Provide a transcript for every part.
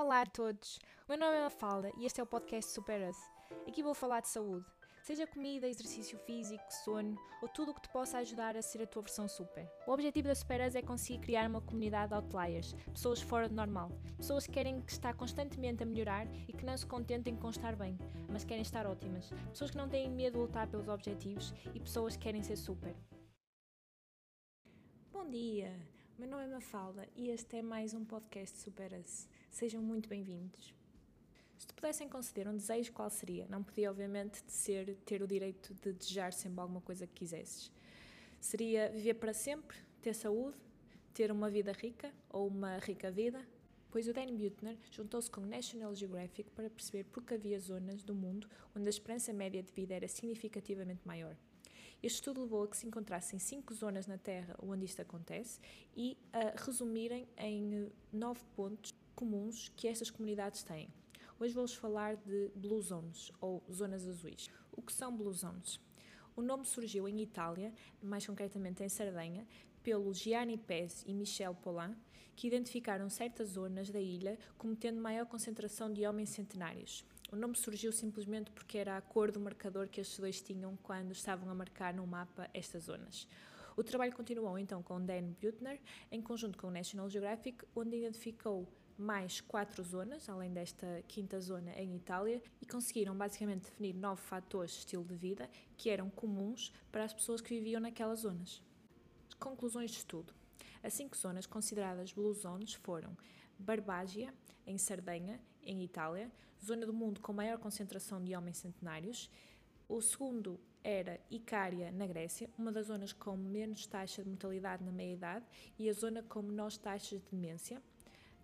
Olá a todos, o meu nome é Mafalda e este é o podcast Super Us. Aqui vou falar de saúde, seja comida, exercício físico, sono ou tudo o que te possa ajudar a ser a tua versão super. O objetivo da Super Us é conseguir criar uma comunidade de outliers, pessoas fora do normal, pessoas que querem estar constantemente a melhorar e que não se contentem com estar bem, mas querem estar ótimas, pessoas que não têm medo de lutar pelos objetivos e pessoas que querem ser super. Bom dia! Meu nome é Mafalda e este é mais um podcast Supera-se. Sejam muito bem-vindos. Se te pudessem conceder um desejo, qual seria? Não podia, obviamente, ser ter o direito de desejar sempre alguma coisa que quisesses. Seria viver para sempre, ter saúde, ter uma vida rica ou uma rica vida? Pois o Dan Buettner juntou-se com National Geographic para perceber por que havia zonas do mundo onde a esperança média de vida era significativamente maior. Este estudo levou a que se encontrassem cinco zonas na Terra onde isto acontece e a resumirem em nove pontos comuns que estas comunidades têm. Hoje vou-vos falar de Blue Zones, ou Zonas Azuis. O que são Blue Zones? O nome surgiu em Itália, mais concretamente em Sardenha, pelo Gianni Pez e Michel Paulin, que identificaram certas zonas da ilha como tendo maior concentração de homens centenários. O nome surgiu simplesmente porque era a cor do marcador que estes dois tinham quando estavam a marcar no mapa estas zonas. O trabalho continuou então com Dan Buettner, em conjunto com o National Geographic, onde identificou mais quatro zonas, além desta quinta zona em Itália, e conseguiram basicamente definir nove fatores de estilo de vida que eram comuns para as pessoas que viviam naquelas zonas. Conclusões de estudo. As cinco zonas consideradas Blue Zones foram Barbágia, em Sardenha, em Itália, zona do mundo com maior concentração de homens centenários. O segundo era Icária, na Grécia, uma das zonas com menos taxa de mortalidade na meia-idade e a zona com menores taxas de demência.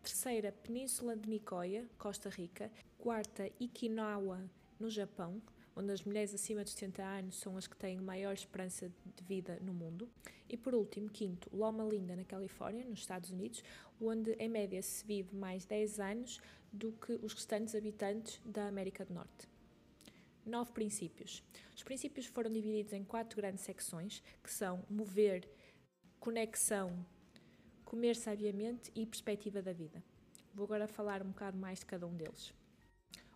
Terceira, Península de Nicoya, Costa Rica. Quarta, Okinawa, no Japão, onde as mulheres acima de 70 anos são as que têm maior esperança de vida no mundo. E por último, quinto, Loma Linda, na Califórnia, nos Estados Unidos, onde em média se vive mais 10 anos do que os restantes habitantes da América do Norte. Nove princípios. Os princípios foram divididos em quatro grandes secções, que são mover, conexão, comer sabiamente e perspectiva da vida. Vou agora falar um bocado mais de cada um deles.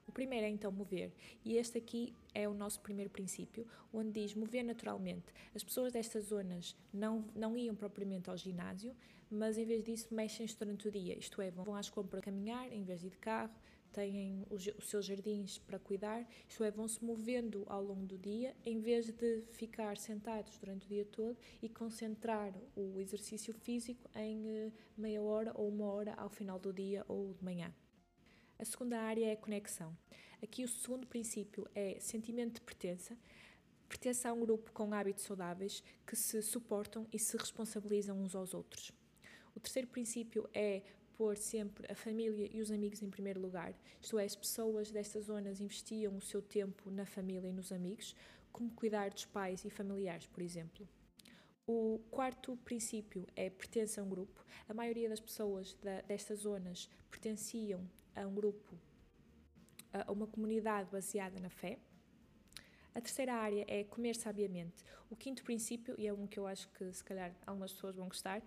O primeiro é então mover, e este aqui é o nosso primeiro princípio, onde diz mover naturalmente. As pessoas destas zonas não, não iam propriamente ao ginásio, mas em vez disso mexem-se durante o dia, isto é, vão às compras caminhar em vez de ir de carro, têm os, seus jardins para cuidar, isto é, vão-se movendo ao longo do dia, em vez de ficar sentados durante o dia todo e concentrar o exercício físico em uh, meia hora ou uma hora ao final do dia ou de manhã. A segunda área é a conexão. Aqui o segundo princípio é sentimento de pertença. Pertença a um grupo com hábitos saudáveis que se suportam e se responsabilizam uns aos outros. O terceiro princípio é pôr sempre a família e os amigos em primeiro lugar, isto é, as pessoas destas zonas investiam o seu tempo na família e nos amigos, como cuidar dos pais e familiares, por exemplo. O quarto princípio é pertença a um grupo. A maioria das pessoas da, destas zonas pertenciam a um grupo, a uma comunidade baseada na fé. A terceira área é comer sabiamente. O quinto princípio, e é um que eu acho que se calhar algumas pessoas vão gostar,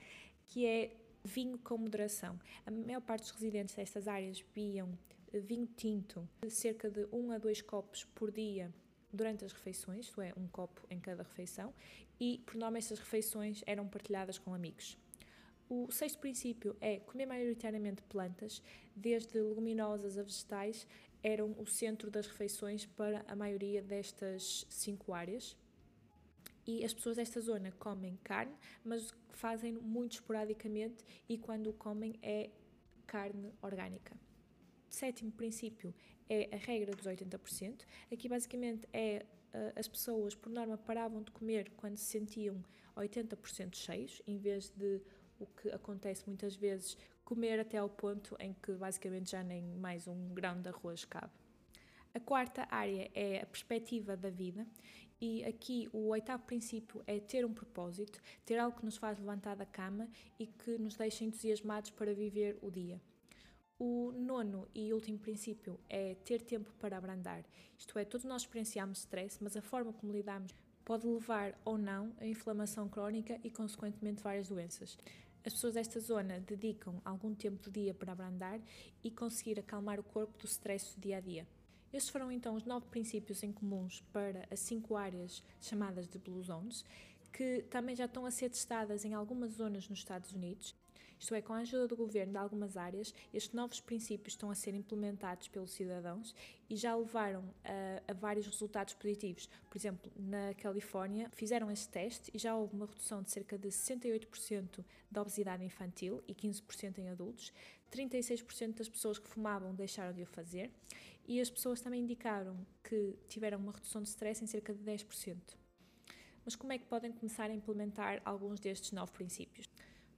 que é vinho com moderação. A maior parte dos residentes destas áreas bebiam vinho tinto, cerca de um a dois copos por dia durante as refeições, isto é, um copo em cada refeição, e por norma estas refeições eram partilhadas com amigos. O sexto princípio é comer maioritariamente plantas, desde leguminosas a vegetais, eram o centro das refeições para a maioria destas cinco áreas. E as pessoas desta zona comem carne, mas fazem muito esporadicamente e quando o comem é carne orgânica sétimo princípio é a regra dos 80%. Aqui basicamente é uh, as pessoas por norma paravam de comer quando se sentiam 80% cheios, em vez de o que acontece muitas vezes comer até ao ponto em que basicamente já nem mais um grão de arroz cabe. A quarta área é a perspectiva da vida, e aqui o oitavo princípio é ter um propósito, ter algo que nos faz levantar da cama e que nos deixa entusiasmados para viver o dia. O nono e último princípio é ter tempo para abrandar. Isto é, todos nós experienciamos stress, mas a forma como lidamos pode levar ou não a inflamação crónica e, consequentemente, várias doenças. As pessoas desta zona dedicam algum tempo do dia para abrandar e conseguir acalmar o corpo do stress do dia a dia. Estes foram então os nove princípios em comuns para as cinco áreas chamadas de Blue Zones, que também já estão a ser testadas em algumas zonas nos Estados Unidos isto é, com a ajuda do governo de algumas áreas, estes novos princípios estão a ser implementados pelos cidadãos e já levaram a, a vários resultados positivos. Por exemplo, na Califórnia fizeram este teste e já houve uma redução de cerca de 68% da obesidade infantil e 15% em adultos. 36% das pessoas que fumavam deixaram de o fazer e as pessoas também indicaram que tiveram uma redução de stress em cerca de 10%. Mas como é que podem começar a implementar alguns destes novos princípios?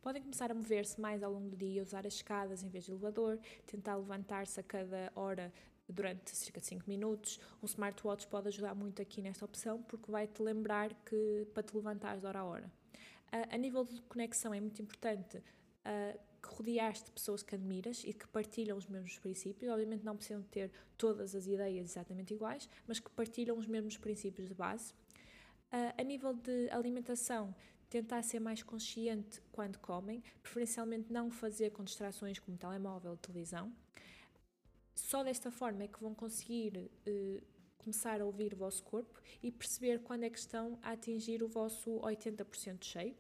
Podem começar a mover-se mais ao longo do dia, usar as escadas em vez de elevador, tentar levantar-se a cada hora durante cerca de 5 minutos. Um smartwatch pode ajudar muito aqui nesta opção porque vai-te lembrar que para te levantares de hora a hora. a nível de conexão é muito importante uh, rodear-te de pessoas que admiras e que partilham os mesmos princípios. Obviamente não precisam ter todas as ideias exatamente iguais, mas que partilham os mesmos princípios de base. Uh, a nível de alimentação, tentar ser mais consciente quando comem, preferencialmente não fazer com distrações como telemóvel televisão. Só desta forma é que vão conseguir eh, começar a ouvir o vosso corpo e perceber quando é que estão a atingir o vosso 80% cheio.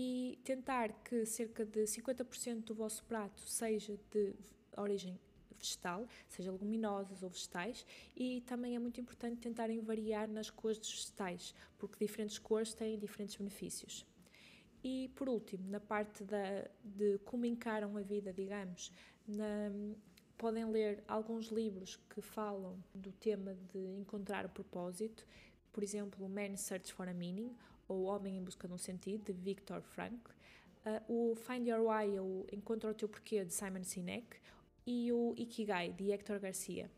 E tentar que cerca de 50% do vosso prato seja de origem vegetal, seja leguminosas ou vegetais, e também é muito importante tentarem variar nas cores dos vegetais, porque diferentes cores têm diferentes benefícios. E por último, na parte da, de como encaram a vida, digamos, na, podem ler alguns livros que falam do tema de encontrar o propósito, por exemplo, Man's Search for a Meaning O Homem em Busca de um Sentido, de Viktor Frankl, uh, o Find Your Why ou Encontra o Teu Porquê, de Simon Sinek, e o Ikigai, de Hector Garcia.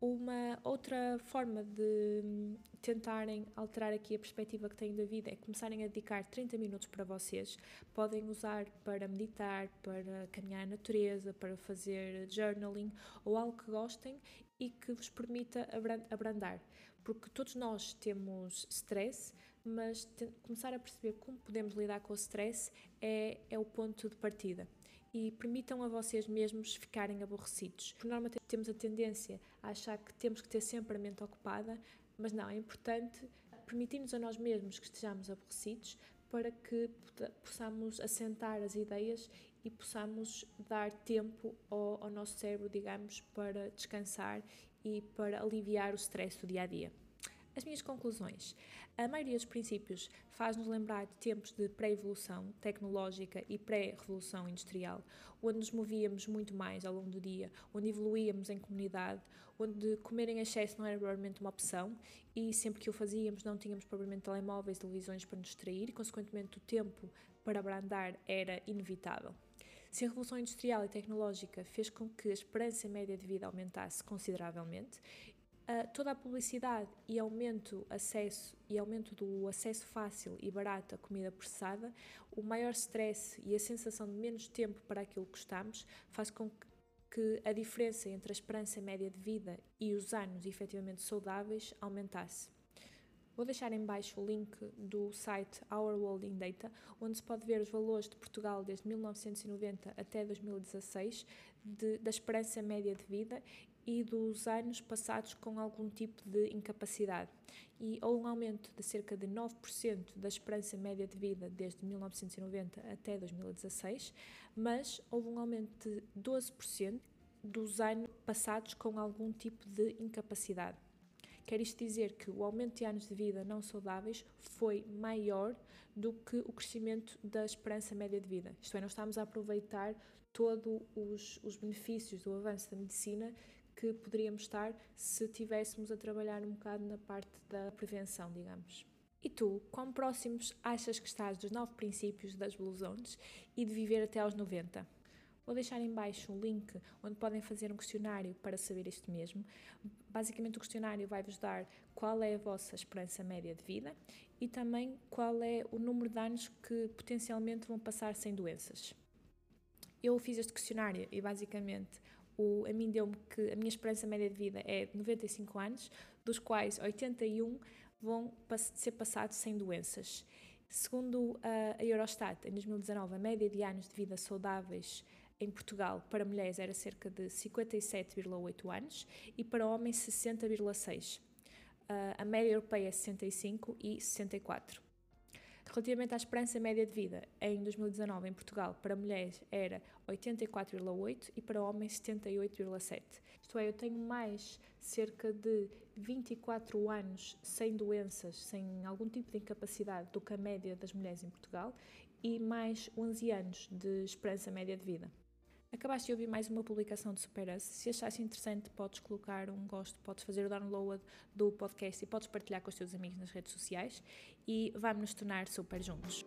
Uma outra forma de tentarem alterar aqui a perspectiva que têm da vida é começarem a dedicar 30 minutos para vocês. Podem usar para meditar, para caminhar na natureza, para fazer journaling ou algo que gostem e que vos permita abrandar. Porque todos nós temos stress, mas começar a perceber como podemos lidar com o stress é, é o ponto de partida e permitam a vocês mesmos ficarem aborrecidos. Por norma, temos a tendência a achar que temos que ter sempre a mente ocupada, mas não, é importante permitirmos a nós mesmos que estejamos aborrecidos para que possamos assentar as ideias e possamos dar tempo ao, ao nosso cérebro, digamos, para descansar e para aliviar o stress do dia a dia. As minhas conclusões. A maioria dos princípios faz-nos lembrar de tempos de pré-evolução tecnológica e pré-revolução industrial, onde nos movíamos muito mais ao longo do dia, onde evoluíamos em comunidade, onde comer em excesso não era provavelmente uma opção e sempre que o fazíamos não tínhamos provavelmente telemóveis, televisões para nos distrair e, consequentemente, o tempo para abrandar era inevitável. Se a revolução industrial e tecnológica fez com que a esperança média de vida aumentasse consideravelmente toda a publicidade e aumento acesso e aumento do acesso fácil e barato à comida processada, o maior stress e a sensação de menos tempo para aquilo que gostamos faz com que a diferença entre a esperança média de vida e os anos efetivamente saudáveis aumentasse. Vou deixar em baixo o link do site Our World in Data, onde se pode ver os valores de Portugal desde 1990 até 2016 de, da esperança média de vida e dos anos passados com algum tipo de incapacidade. E houve um aumento de cerca de 9% da esperança média de vida desde 1990 até 2016, mas houve um aumento de 12% dos anos passados com algum tipo de incapacidade. Quer isto dizer que o aumento de anos de vida não saudáveis foi maior do que o crescimento da esperança média de vida. Isto é, nós estamos a aproveitar todos os, os benefícios do avanço da medicina que poderíamos estar se tivéssemos a trabalhar um bocado na parte da prevenção, digamos. E tu, quão próximos achas que estás dos nove princípios das Blue Zones e de viver até aos 90? Vou deixar em baixo um link onde podem fazer um questionário para saber isto mesmo. Basicamente, o questionário vai-vos dar qual é a vossa esperança média de vida e também qual é o número de anos que potencialmente vão passar sem doenças. Eu fiz este questionário e basicamente o, a mim deu-me que a minha esperança média de vida é de 95 anos, dos quais 81 vão ser passados sem doenças. Segundo a Eurostat, em 2019, a média de anos de vida saudáveis em Portugal para mulheres era cerca de 57,8 anos e para homens 60,6. A média europeia é 65 e 64. Relativamente à esperança média de vida, em 2019 em Portugal, para mulheres era 84,8 e para homens 78,7. Isto é, eu tenho mais cerca de 24 anos sem doenças, sem algum tipo de incapacidade do que a média das mulheres em Portugal e mais 11 anos de esperança média de vida. Acabaste de ouvir mais uma publicação de Superas. Se achaste interessante, podes colocar um gosto, podes fazer o download do podcast e podes partilhar com os teus amigos nas redes sociais e vamos nos tornar super juntos.